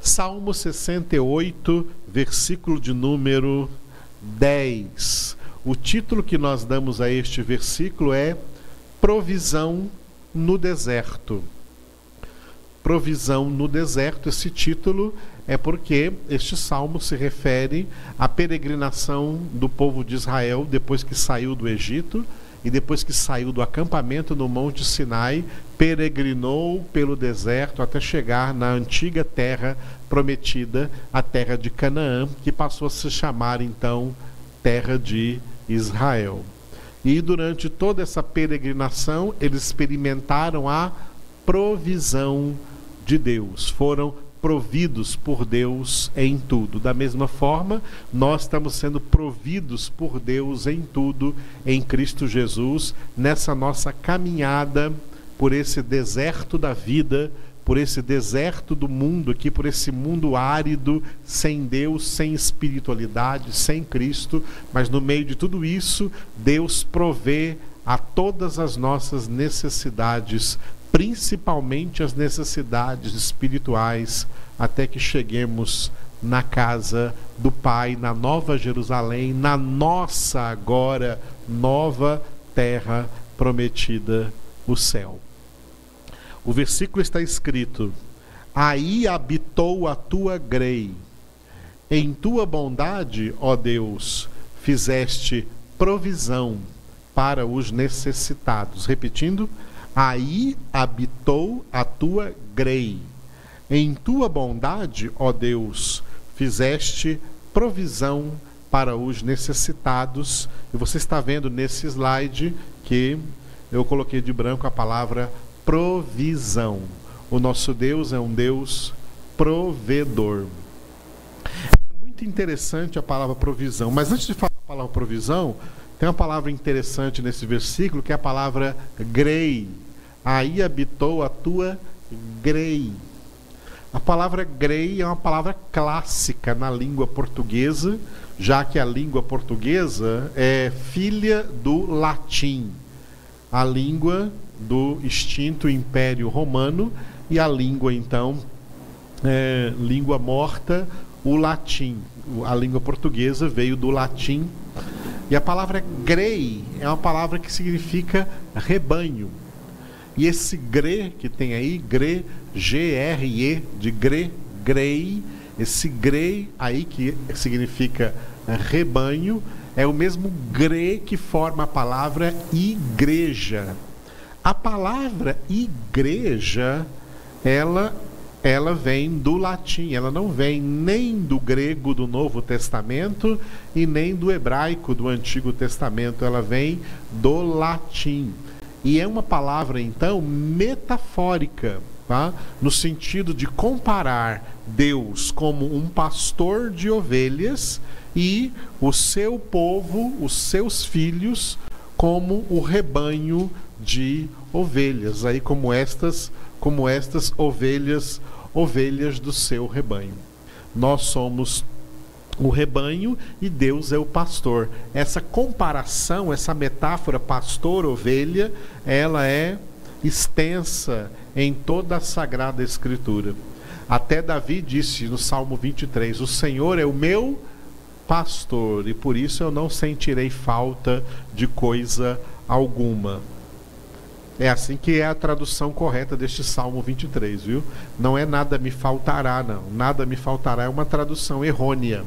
Salmo 68, versículo de número 10. O título que nós damos a este versículo é Provisão no Deserto. Provisão no Deserto, esse título é porque este salmo se refere à peregrinação do povo de Israel depois que saiu do Egito e depois que saiu do acampamento no Monte Sinai, peregrinou pelo deserto até chegar na antiga terra prometida, a terra de Canaã, que passou a se chamar então terra de Israel. E durante toda essa peregrinação, eles experimentaram a provisão de Deus, foram providos por Deus em tudo. Da mesma forma, nós estamos sendo providos por Deus em tudo em Cristo Jesus, nessa nossa caminhada por esse deserto da vida, por esse deserto do mundo aqui, por esse mundo árido, sem Deus, sem espiritualidade, sem Cristo, mas no meio de tudo isso, Deus provê a todas as nossas necessidades principalmente as necessidades espirituais, até que cheguemos na casa do Pai, na Nova Jerusalém, na nossa agora nova terra prometida, o céu. O versículo está escrito: Aí habitou a tua grei. Em tua bondade, ó Deus, fizeste provisão para os necessitados. Repetindo, Aí habitou a tua grei. Em tua bondade, ó Deus, fizeste provisão para os necessitados. E você está vendo nesse slide que eu coloquei de branco a palavra provisão. O nosso Deus é um Deus provedor. É muito interessante a palavra provisão, mas antes de falar a palavra provisão, tem uma palavra interessante nesse versículo que é a palavra grei. Aí habitou a tua grei. A palavra grei é uma palavra clássica na língua portuguesa, já que a língua portuguesa é filha do latim, a língua do extinto Império Romano e a língua então é, língua morta, o latim. A língua portuguesa veio do latim e a palavra grei é uma palavra que significa rebanho. E esse gre que tem aí, gre, G-R-E, de gre, grei, esse grei aí que significa rebanho, é o mesmo gre que forma a palavra igreja. A palavra igreja, ela ela vem do latim, ela não vem nem do grego do Novo Testamento e nem do hebraico do Antigo Testamento, ela vem do latim. E é uma palavra, então, metafórica, tá? no sentido de comparar Deus como um pastor de ovelhas e o seu povo, os seus filhos, como o rebanho de ovelhas, aí como estas, como estas ovelhas ovelhas do seu rebanho. Nós somos o rebanho e Deus é o pastor. Essa comparação, essa metáfora pastor-ovelha, ela é extensa em toda a Sagrada Escritura. Até Davi disse no Salmo 23: O Senhor é o meu pastor e por isso eu não sentirei falta de coisa alguma. É assim que é a tradução correta deste Salmo 23, viu? Não é nada me faltará, não. Nada me faltará é uma tradução errônea.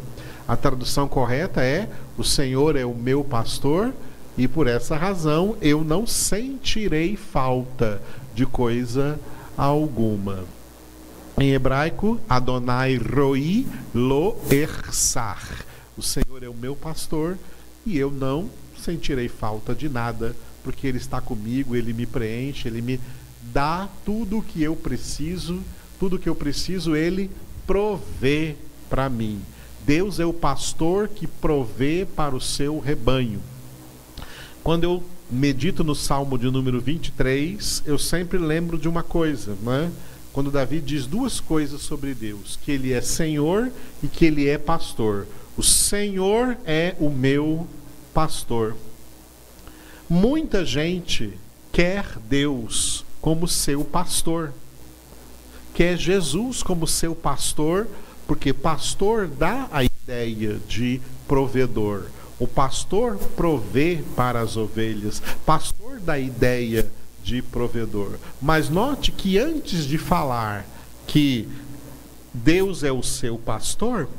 A tradução correta é: O Senhor é o meu pastor e por essa razão eu não sentirei falta de coisa alguma. Em hebraico, Adonai roi lo ersar. O Senhor é o meu pastor e eu não sentirei falta de nada porque Ele está comigo, Ele me preenche, Ele me dá tudo o que eu preciso, tudo o que eu preciso, Ele provê para mim. Deus é o pastor que provê para o seu rebanho. Quando eu medito no Salmo de número 23, eu sempre lembro de uma coisa, né? Quando Davi diz duas coisas sobre Deus: que ele é Senhor e que ele é pastor. O Senhor é o meu pastor. Muita gente quer Deus como seu pastor. quer Jesus como seu pastor, porque pastor dá a ideia de provedor. O pastor provê para as ovelhas, pastor dá a ideia de provedor. Mas note que antes de falar que Deus é o seu pastor,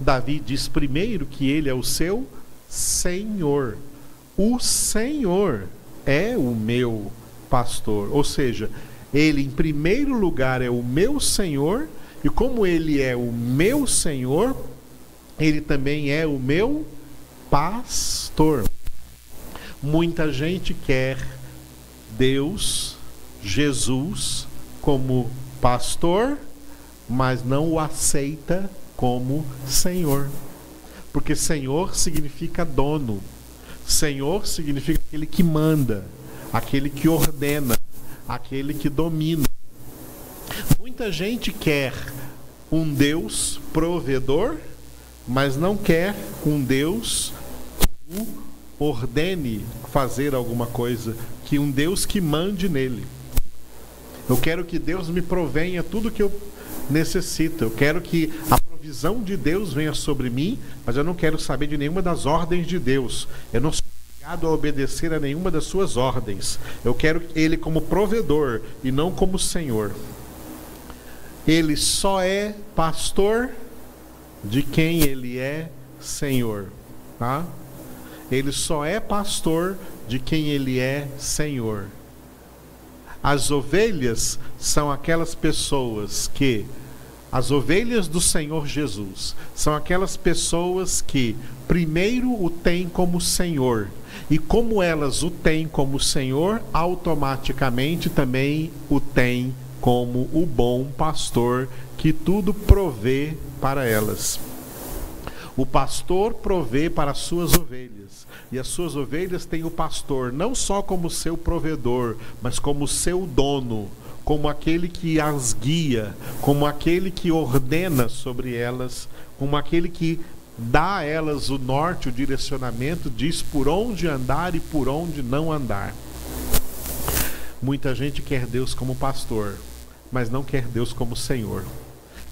Davi diz primeiro que ele é o seu Senhor. O Senhor é o meu pastor. Ou seja, ele em primeiro lugar é o meu Senhor, e como ele é o meu Senhor, ele também é o meu pastor. Muita gente quer Deus, Jesus, como pastor, mas não o aceita como Senhor. Porque Senhor significa dono. Senhor significa aquele que manda, aquele que ordena, aquele que domina. Muita gente quer um Deus provedor, mas não quer um Deus que o ordene fazer alguma coisa, que um Deus que mande nele. Eu quero que Deus me provenha tudo que eu necessito. Eu quero que a provisão de Deus venha sobre mim, mas eu não quero saber de nenhuma das ordens de Deus. Eu não sou obrigado a obedecer a nenhuma das suas ordens. Eu quero ele como provedor e não como senhor. Ele só é pastor de quem ele é senhor, tá? Ele só é pastor de quem ele é senhor. As ovelhas são aquelas pessoas que as ovelhas do Senhor Jesus são aquelas pessoas que primeiro o têm como Senhor. E como elas o têm como Senhor, automaticamente também o têm como o bom pastor que tudo provê para elas. O pastor provê para as suas ovelhas, e as suas ovelhas têm o pastor não só como seu provedor, mas como seu dono como aquele que as guia, como aquele que ordena sobre elas, como aquele que dá a elas o norte, o direcionamento, diz por onde andar e por onde não andar. Muita gente quer Deus como pastor, mas não quer Deus como Senhor.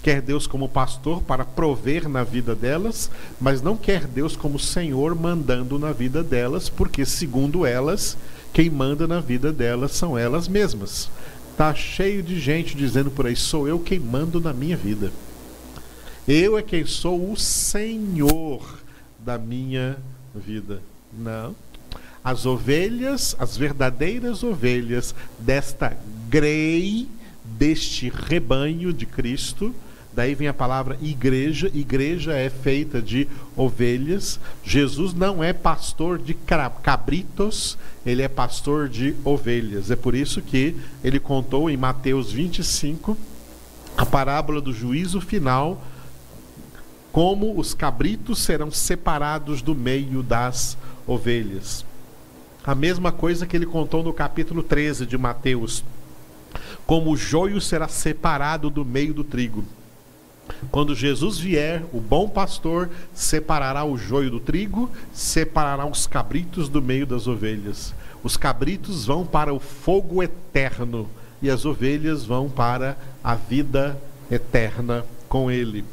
Quer Deus como pastor para prover na vida delas, mas não quer Deus como Senhor mandando na vida delas, porque, segundo elas, quem manda na vida delas são elas mesmas. Tá cheio de gente dizendo por aí: sou eu quem mando na minha vida. Eu é quem sou o Senhor da minha vida. Não. As ovelhas, as verdadeiras ovelhas desta grei, deste rebanho de Cristo, Daí vem a palavra igreja. Igreja é feita de ovelhas. Jesus não é pastor de cabritos, ele é pastor de ovelhas. É por isso que ele contou em Mateus 25 a parábola do juízo final, como os cabritos serão separados do meio das ovelhas. A mesma coisa que ele contou no capítulo 13 de Mateus, como o joio será separado do meio do trigo. Quando Jesus vier, o bom pastor separará o joio do trigo, separará os cabritos do meio das ovelhas. Os cabritos vão para o fogo eterno e as ovelhas vão para a vida eterna com ele.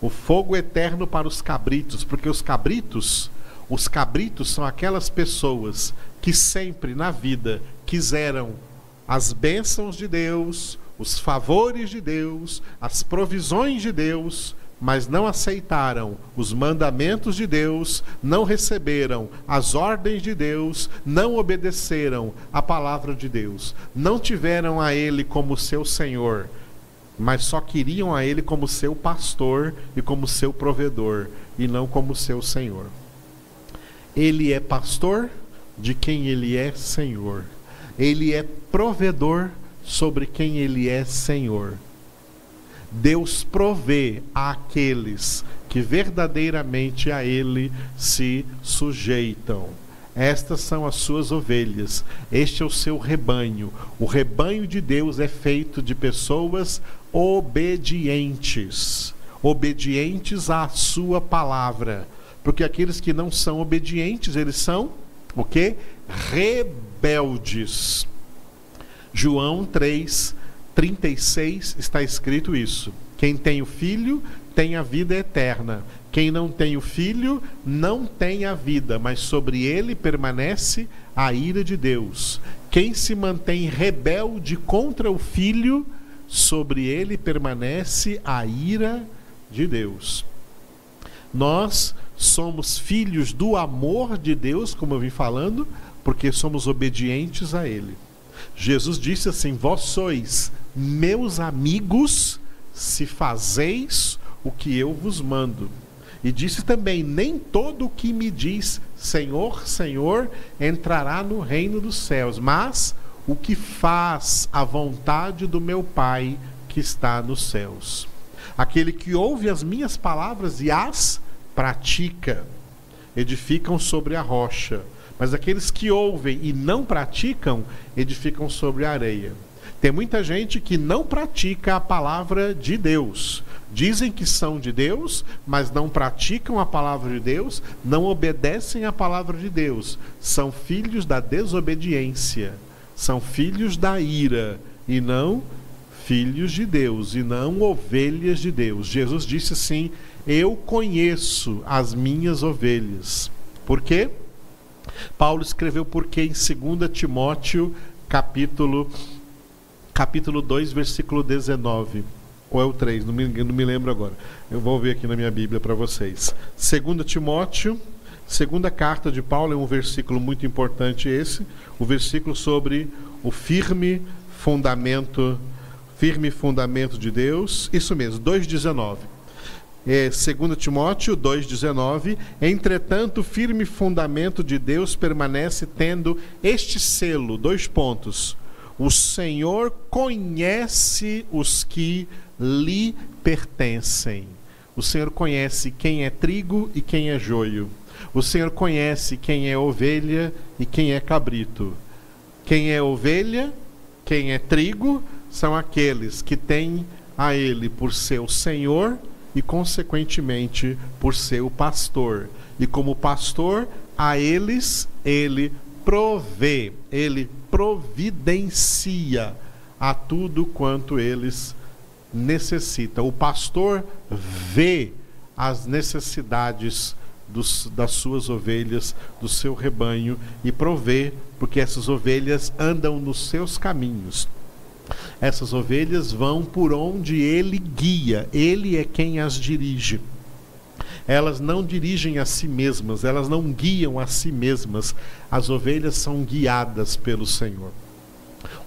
O fogo eterno para os cabritos, porque os cabritos, os cabritos são aquelas pessoas que sempre na vida quiseram as bênçãos de Deus, os favores de Deus, as provisões de Deus, mas não aceitaram os mandamentos de Deus, não receberam as ordens de Deus, não obedeceram a palavra de Deus, não tiveram a Ele como seu Senhor, mas só queriam a Ele como seu pastor e como seu provedor, e não como seu Senhor. Ele é pastor de quem Ele é Senhor, Ele é provedor sobre quem Ele é Senhor. Deus provê àqueles que verdadeiramente a Ele se sujeitam. Estas são as suas ovelhas, este é o seu rebanho. O rebanho de Deus é feito de pessoas obedientes, obedientes à sua palavra. Porque aqueles que não são obedientes, eles são o quê? Rebeldes. João 3, 36 está escrito isso. Quem tem o filho tem a vida eterna. Quem não tem o filho não tem a vida, mas sobre ele permanece a ira de Deus. Quem se mantém rebelde contra o filho, sobre ele permanece a ira de Deus. Nós somos filhos do amor de Deus, como eu vim falando, porque somos obedientes a ele. Jesus disse assim: Vós sois meus amigos se fazeis o que eu vos mando. E disse também: Nem todo o que me diz Senhor, Senhor entrará no reino dos céus, mas o que faz a vontade do meu Pai que está nos céus. Aquele que ouve as minhas palavras e as pratica, edificam sobre a rocha. Mas aqueles que ouvem e não praticam, edificam sobre a areia. Tem muita gente que não pratica a palavra de Deus. Dizem que são de Deus, mas não praticam a palavra de Deus, não obedecem à palavra de Deus. São filhos da desobediência, são filhos da ira e não filhos de Deus e não ovelhas de Deus. Jesus disse assim: Eu conheço as minhas ovelhas. Por quê? Paulo escreveu porque em 2 Timóteo, capítulo capítulo 2, versículo 19. Ou é o 3, não me, não me lembro agora. Eu vou ver aqui na minha Bíblia para vocês. 2 Timóteo, segunda carta de Paulo, é um versículo muito importante esse, o versículo sobre o firme fundamento, firme fundamento de Deus. Isso mesmo, 2,19. É, 2 Timóteo 2,19: Entretanto, firme fundamento de Deus permanece tendo este selo, dois pontos o Senhor conhece os que lhe pertencem. O Senhor conhece quem é trigo e quem é joio. O Senhor conhece quem é ovelha e quem é cabrito. Quem é ovelha, quem é trigo, são aqueles que têm a Ele por seu Senhor e, consequentemente, por seu pastor. E como pastor, a eles ele provê, ele providencia a tudo quanto eles necessitam. O pastor vê as necessidades dos, das suas ovelhas, do seu rebanho e provê, porque essas ovelhas andam nos seus caminhos. Essas ovelhas vão por onde ele guia, ele é quem as dirige elas não dirigem a si mesmas, elas não guiam a si mesmas. As ovelhas são guiadas pelo Senhor.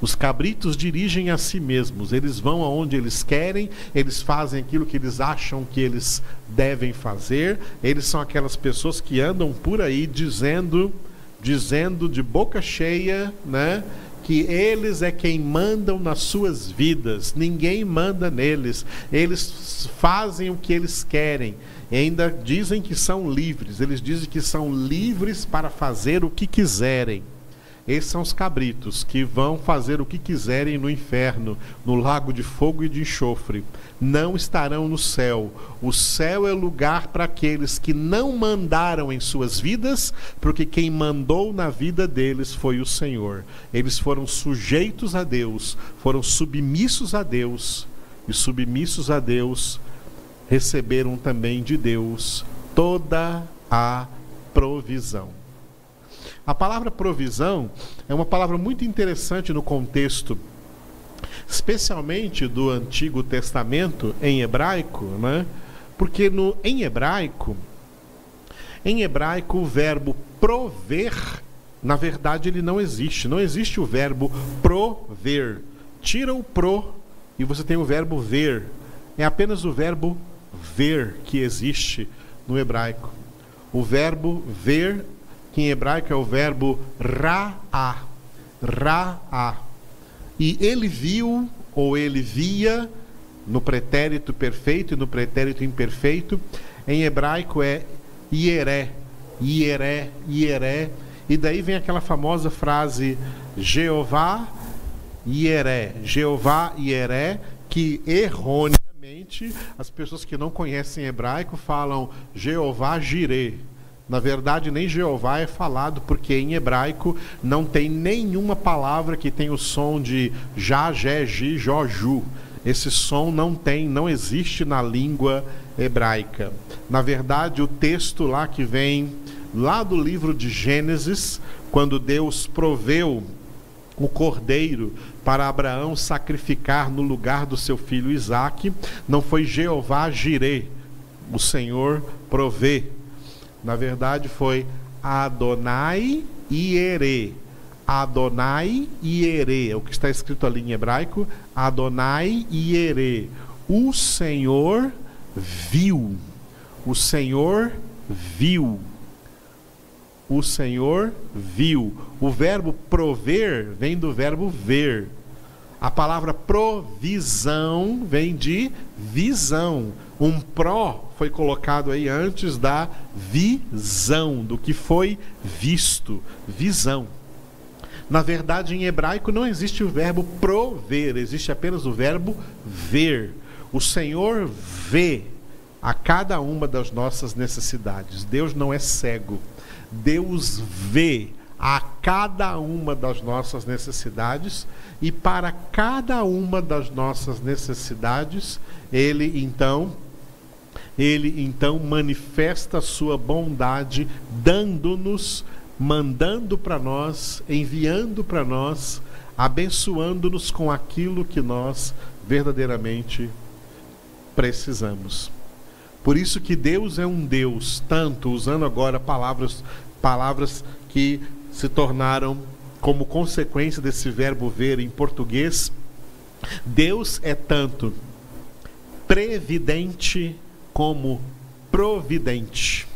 Os cabritos dirigem a si mesmos, eles vão aonde eles querem, eles fazem aquilo que eles acham que eles devem fazer. Eles são aquelas pessoas que andam por aí dizendo, dizendo de boca cheia, né, que eles é quem mandam nas suas vidas, ninguém manda neles. Eles fazem o que eles querem ainda dizem que são livres, eles dizem que são livres para fazer o que quiserem. Esses são os cabritos que vão fazer o que quiserem no inferno, no lago de fogo e de enxofre. Não estarão no céu. O céu é lugar para aqueles que não mandaram em suas vidas, porque quem mandou na vida deles foi o Senhor. Eles foram sujeitos a Deus, foram submissos a Deus, e submissos a Deus receberam também de Deus toda a provisão. A palavra provisão é uma palavra muito interessante no contexto, especialmente do Antigo Testamento em hebraico, né? Porque no em hebraico, em hebraico o verbo prover, na verdade ele não existe. Não existe o verbo prover. Tira o pro e você tem o verbo ver. É apenas o verbo ver que existe no hebraico. O verbo ver, que em hebraico é o verbo ra'a. Ra'a. E ele viu, ou ele via, no pretérito perfeito e no pretérito imperfeito, em hebraico é ieré, ieré, ieré. E daí vem aquela famosa frase Jeová ieré, Jeová ieré, que errônea as pessoas que não conhecem hebraico falam Jeová Jireh. Na verdade, nem Jeová é falado, porque em hebraico não tem nenhuma palavra que tenha o som de já, jé, ji, jó, ju. Esse som não tem, não existe na língua hebraica. Na verdade, o texto lá que vem lá do livro de Gênesis, quando Deus proveu o cordeiro para Abraão sacrificar no lugar do seu filho Isaque, não foi Jeová Jireh, o Senhor provê. Na verdade, foi Adonai Ierê. Adonai Ierê, é o que está escrito ali em hebraico. Adonai Ierê. O Senhor viu. O Senhor viu. O Senhor viu. O verbo prover vem do verbo ver. A palavra provisão vem de visão. Um pró foi colocado aí antes da visão, do que foi visto, visão. Na verdade, em hebraico não existe o verbo prover, existe apenas o verbo ver. O Senhor vê a cada uma das nossas necessidades. Deus não é cego. Deus vê a cada uma das nossas necessidades e para cada uma das nossas necessidades, ele então ele então manifesta a sua bondade dando-nos, mandando para nós, enviando para nós, abençoando-nos com aquilo que nós verdadeiramente precisamos. Por isso que Deus é um Deus, tanto usando agora palavras palavras que se tornaram como consequência desse verbo ver em português. Deus é tanto previdente como providente.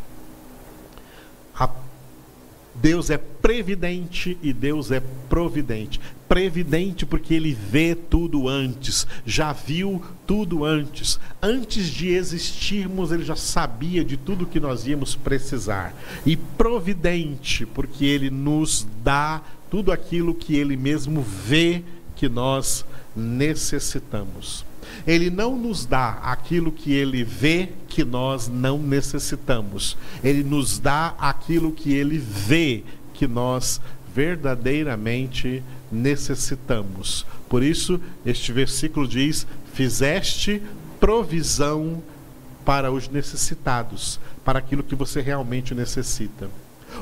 Deus é previdente e Deus é providente. Previdente porque ele vê tudo antes, já viu tudo antes. Antes de existirmos, ele já sabia de tudo que nós íamos precisar. E providente porque ele nos dá tudo aquilo que ele mesmo vê que nós necessitamos. Ele não nos dá aquilo que ele vê que nós não necessitamos. Ele nos dá aquilo que ele vê que nós verdadeiramente necessitamos. Por isso, este versículo diz: Fizeste provisão para os necessitados, para aquilo que você realmente necessita.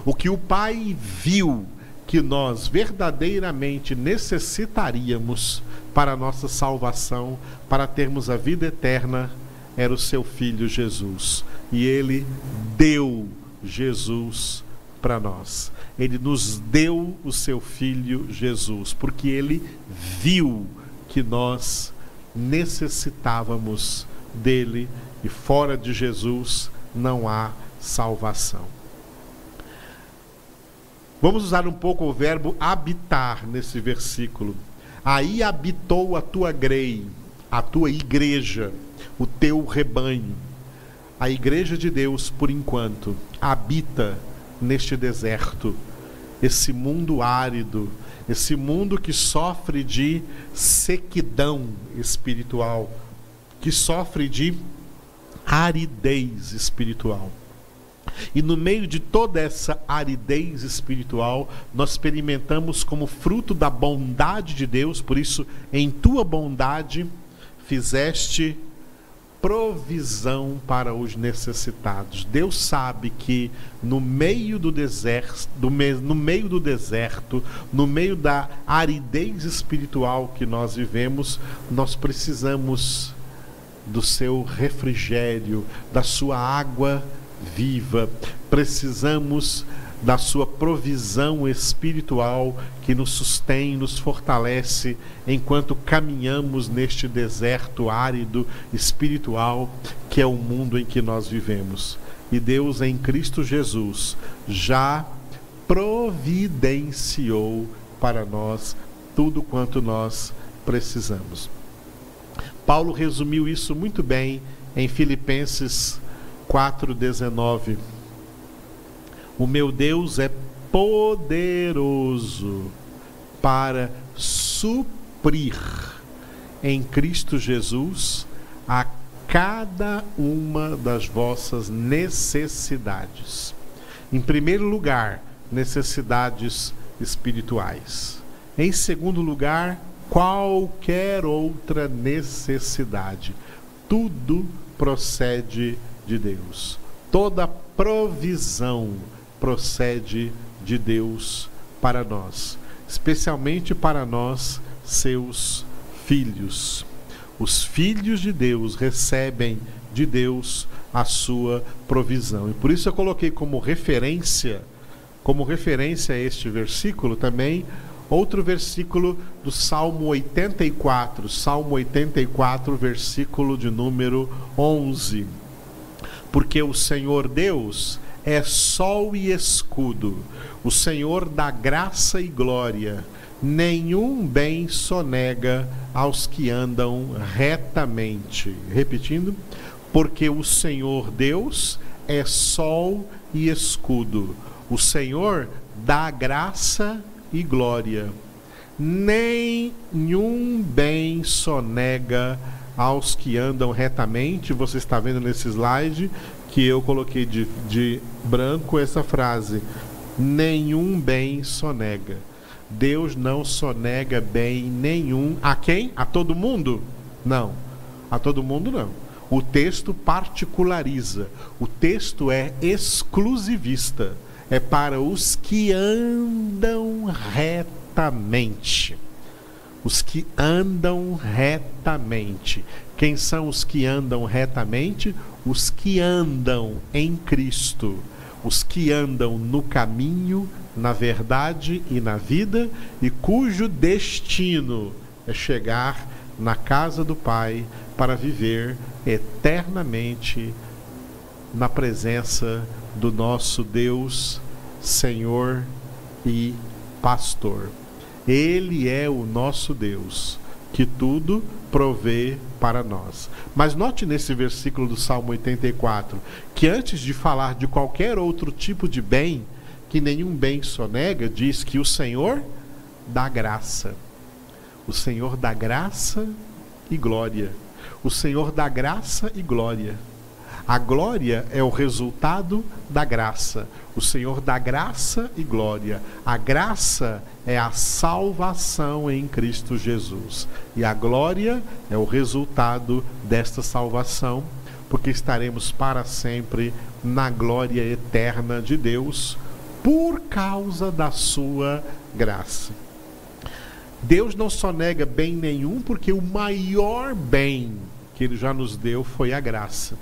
O que o Pai viu que nós verdadeiramente necessitaríamos para a nossa salvação, para termos a vida eterna, era o seu filho Jesus. E ele deu Jesus para nós. Ele nos deu o seu filho Jesus, porque ele viu que nós necessitávamos dele e fora de Jesus não há salvação. Vamos usar um pouco o verbo habitar nesse versículo. Aí habitou a tua grei, a tua igreja, o teu rebanho. A igreja de Deus, por enquanto, habita neste deserto, esse mundo árido, esse mundo que sofre de sequidão espiritual, que sofre de aridez espiritual. E no meio de toda essa aridez espiritual, nós experimentamos como fruto da bondade de Deus, por isso, em tua bondade, fizeste provisão para os necessitados. Deus sabe que no meio do deserto, no meio do deserto, no meio da aridez espiritual que nós vivemos, nós precisamos do seu refrigério, da sua água viva. Precisamos da sua provisão espiritual que nos sustém, nos fortalece enquanto caminhamos neste deserto árido espiritual que é o mundo em que nós vivemos. E Deus em Cristo Jesus já providenciou para nós tudo quanto nós precisamos. Paulo resumiu isso muito bem em Filipenses 4,19. O meu Deus é poderoso para suprir em Cristo Jesus a cada uma das vossas necessidades. Em primeiro lugar, necessidades espirituais. Em segundo lugar, qualquer outra necessidade. Tudo procede de Deus. Toda provisão procede de Deus para nós, especialmente para nós, seus filhos. Os filhos de Deus recebem de Deus a sua provisão. E por isso eu coloquei como referência, como referência a este versículo também outro versículo do Salmo 84, Salmo 84, versículo de número 11. Porque o Senhor Deus é sol e escudo, o Senhor dá graça e glória. Nenhum bem sonega aos que andam retamente. Repetindo, porque o Senhor Deus é sol e escudo. O Senhor dá graça e glória. Nenhum bem sonega aos que andam retamente. Você está vendo nesse slide que eu coloquei de, de branco essa frase: nenhum bem sonega. Deus não sonega bem nenhum. A quem? A todo mundo? Não. A todo mundo não. O texto particulariza, o texto é exclusivista, é para os que andam retamente. Os que andam retamente. Quem são os que andam retamente? Os que andam em Cristo, os que andam no caminho, na verdade e na vida, e cujo destino é chegar na casa do Pai para viver eternamente na presença do nosso Deus, Senhor e Pastor. Ele é o nosso Deus, que tudo provê para nós. Mas note nesse versículo do Salmo 84 que antes de falar de qualquer outro tipo de bem, que nenhum bem sonega, diz que o Senhor dá graça. O Senhor dá graça e glória o Senhor dá graça e glória. A glória é o resultado da graça. O Senhor dá graça e glória. A graça é a salvação em Cristo Jesus. E a glória é o resultado desta salvação, porque estaremos para sempre na glória eterna de Deus por causa da sua graça. Deus não só nega bem nenhum, porque o maior bem que ele já nos deu foi a graça.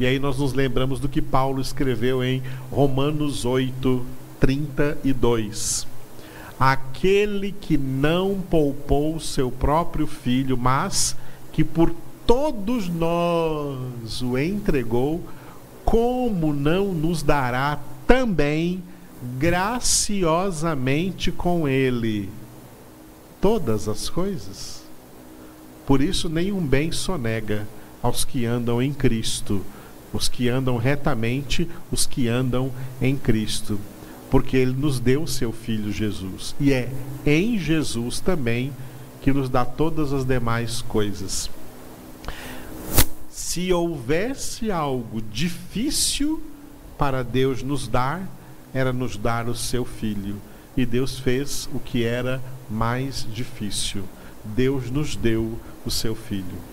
E aí nós nos lembramos do que Paulo escreveu em Romanos 8, 32. Aquele que não poupou seu próprio filho, mas que por todos nós o entregou, como não nos dará também graciosamente com ele todas as coisas? Por isso, nenhum bem sonega aos que andam em Cristo, os que andam retamente, os que andam em Cristo, porque Ele nos deu o seu Filho Jesus, e é em Jesus também que nos dá todas as demais coisas. Se houvesse algo difícil para Deus nos dar, era nos dar o seu Filho. E Deus fez o que era mais difícil. Deus nos deu o seu filho.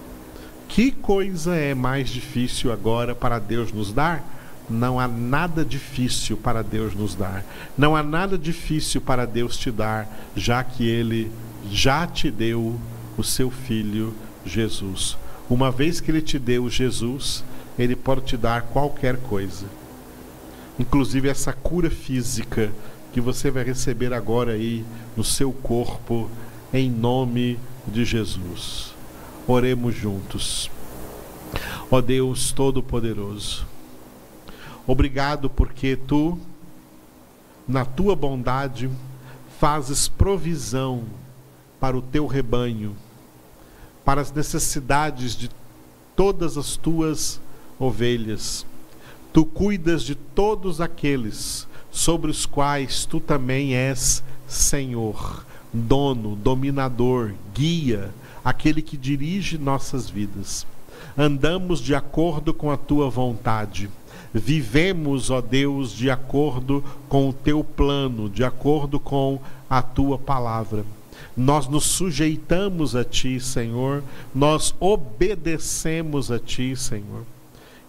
Que coisa é mais difícil agora para Deus nos dar? Não há nada difícil para Deus nos dar. Não há nada difícil para Deus te dar, já que Ele já te deu o seu filho Jesus. Uma vez que Ele te deu Jesus, Ele pode te dar qualquer coisa, inclusive essa cura física que você vai receber agora aí no seu corpo, em nome de Jesus. Oremos juntos. Ó Deus Todo-Poderoso, obrigado porque tu, na tua bondade, fazes provisão para o teu rebanho, para as necessidades de todas as tuas ovelhas. Tu cuidas de todos aqueles sobre os quais tu também és Senhor, dono, dominador, guia, aquele que dirige nossas vidas. Andamos de acordo com a tua vontade. vivemos, ó Deus, de acordo com o teu plano, de acordo com a tua palavra. Nós nos sujeitamos a ti, Senhor, nós obedecemos a ti, Senhor.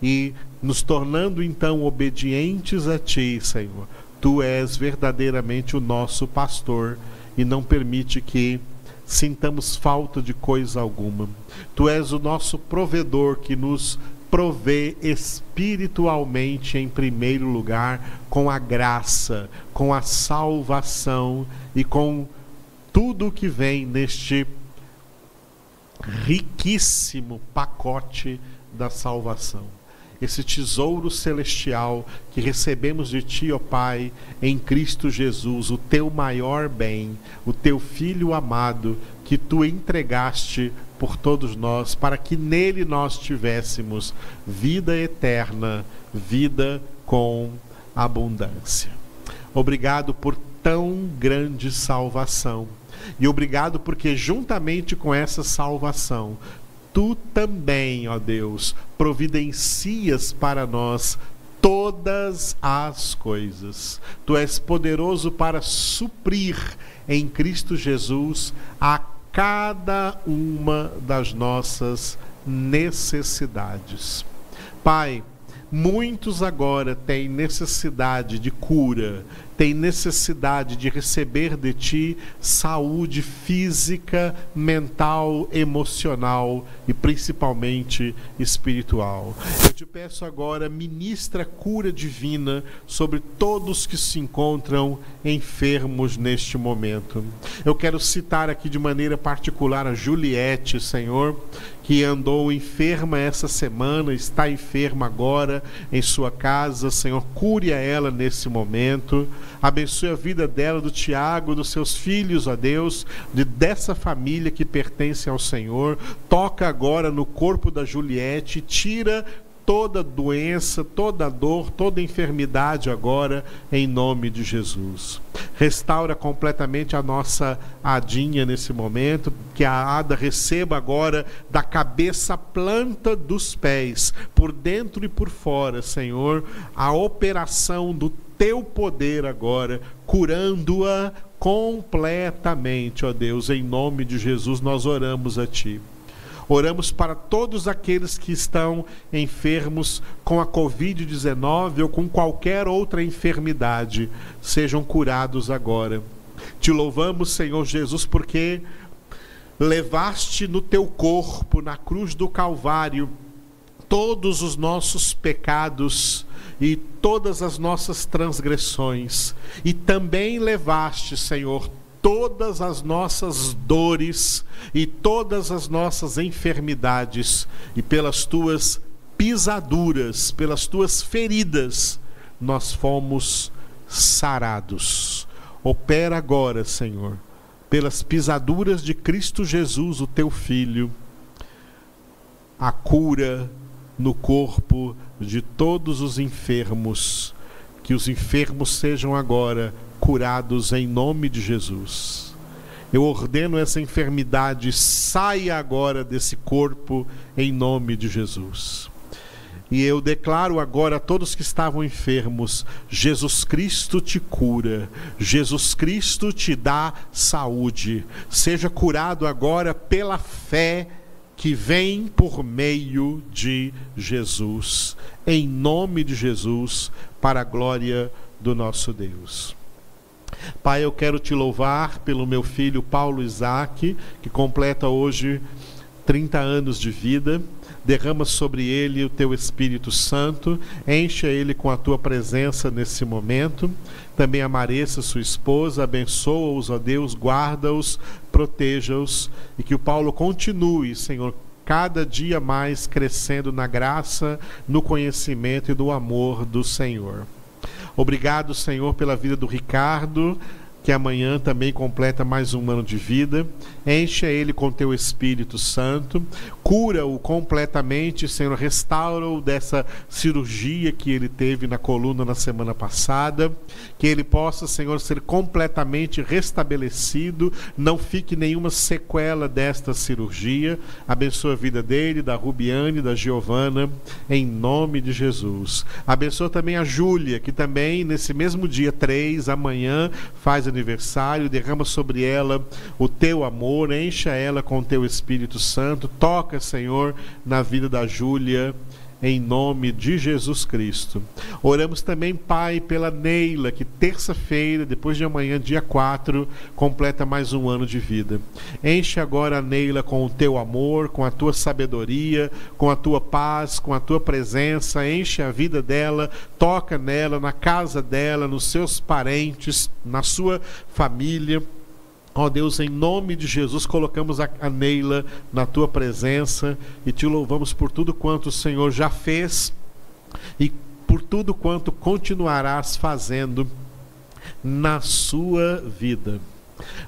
E nos tornando então obedientes a ti, Senhor, tu és verdadeiramente o nosso pastor e não permite que sintamos falta de coisa alguma. Tu és o nosso provedor que nos provê espiritualmente em primeiro lugar com a graça, com a salvação e com tudo o que vem neste riquíssimo pacote da salvação. Esse tesouro celestial que recebemos de Ti, ó Pai, em Cristo Jesus, o Teu maior bem, o Teu Filho amado, que Tu entregaste por todos nós, para que nele nós tivéssemos vida eterna, vida com abundância. Obrigado por tão grande salvação. E obrigado porque, juntamente com essa salvação, tu também, ó Deus, providencias para nós todas as coisas. Tu és poderoso para suprir em Cristo Jesus a cada uma das nossas necessidades. Pai, muitos agora têm necessidade de cura, tem necessidade de receber de ti saúde física, mental, emocional e principalmente espiritual. Eu te peço agora, ministra cura divina sobre todos que se encontram enfermos neste momento. Eu quero citar aqui de maneira particular a Juliette, Senhor, que andou enferma essa semana, está enferma agora em sua casa. Senhor, cure a ela nesse momento. Abençoe a vida dela, do Tiago, dos seus filhos, ó Deus, de dessa família que pertence ao Senhor. Toca agora no corpo da Juliette, tira toda doença, toda dor, toda enfermidade agora, em nome de Jesus. Restaura completamente a nossa Adinha nesse momento, que a Ada receba agora da cabeça planta dos pés, por dentro e por fora, Senhor, a operação do teu poder agora, curando-a completamente, ó Deus, em nome de Jesus nós oramos a Ti. Oramos para todos aqueles que estão enfermos com a Covid-19 ou com qualquer outra enfermidade, sejam curados agora. Te louvamos, Senhor Jesus, porque levaste no teu corpo, na cruz do Calvário, todos os nossos pecados e todas as nossas transgressões, e também levaste, Senhor, todas as nossas dores e todas as nossas enfermidades, e pelas tuas pisaduras, pelas tuas feridas, nós fomos sarados. Opera agora, Senhor, pelas pisaduras de Cristo Jesus, o teu Filho, a cura no corpo de todos os enfermos, que os enfermos sejam agora curados em nome de Jesus. Eu ordeno essa enfermidade, saia agora desse corpo em nome de Jesus. E eu declaro agora a todos que estavam enfermos: Jesus Cristo te cura, Jesus Cristo te dá saúde. Seja curado agora pela fé que vem por meio de Jesus, em nome de Jesus, para a glória do nosso Deus. Pai, eu quero te louvar pelo meu filho Paulo Isaac, que completa hoje 30 anos de vida. Derrama sobre ele o teu Espírito Santo, encha ele com a tua presença nesse momento. Também a Maressa, sua esposa, abençoa-os, ó Deus, guarda-os, proteja-os e que o Paulo continue, Senhor, cada dia mais crescendo na graça, no conhecimento e no amor do Senhor. Obrigado, Senhor, pela vida do Ricardo, que amanhã também completa mais um ano de vida. Encha ele com teu Espírito Santo. Cura-o completamente, Senhor, restaura-o dessa cirurgia que ele teve na coluna na semana passada, que ele possa, Senhor, ser completamente restabelecido, não fique nenhuma sequela desta cirurgia. Abençoa a vida dele, da Rubiane, da Giovana, em nome de Jesus. Abençoa também a Júlia, que também nesse mesmo dia 3, amanhã, faz aniversário, derrama sobre ela o teu amor, encha ela com o teu Espírito Santo, toca Senhor, na vida da Júlia, em nome de Jesus Cristo. Oramos também, Pai, pela Neila, que terça-feira, depois de amanhã, dia 4, completa mais um ano de vida. Enche agora a Neila com o teu amor, com a tua sabedoria, com a tua paz, com a tua presença. Enche a vida dela, toca nela, na casa dela, nos seus parentes, na sua família Ó oh Deus, em nome de Jesus, colocamos a, a Neila na tua presença e te louvamos por tudo quanto o Senhor já fez e por tudo quanto continuarás fazendo na sua vida.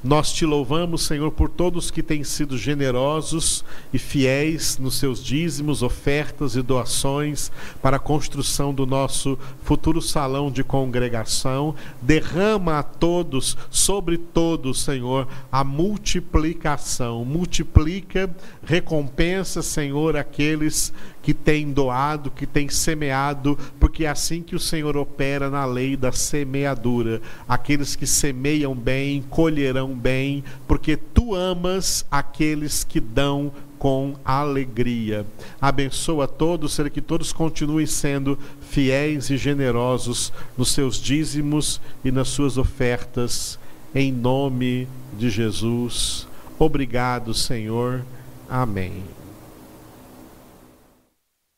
Nós te louvamos, Senhor, por todos que têm sido generosos e fiéis nos seus dízimos, ofertas e doações para a construção do nosso futuro salão de congregação. Derrama a todos, sobre todos, Senhor, a multiplicação. Multiplica, recompensa, Senhor, aqueles que têm doado, que têm semeado, porque é assim que o Senhor opera na lei da semeadura. Aqueles que semeiam bem, colherão bem, porque tu amas aqueles que dão com alegria. Abençoa todos, ser que todos continuem sendo fiéis e generosos nos seus dízimos e nas suas ofertas, em nome de Jesus. Obrigado, Senhor. Amém.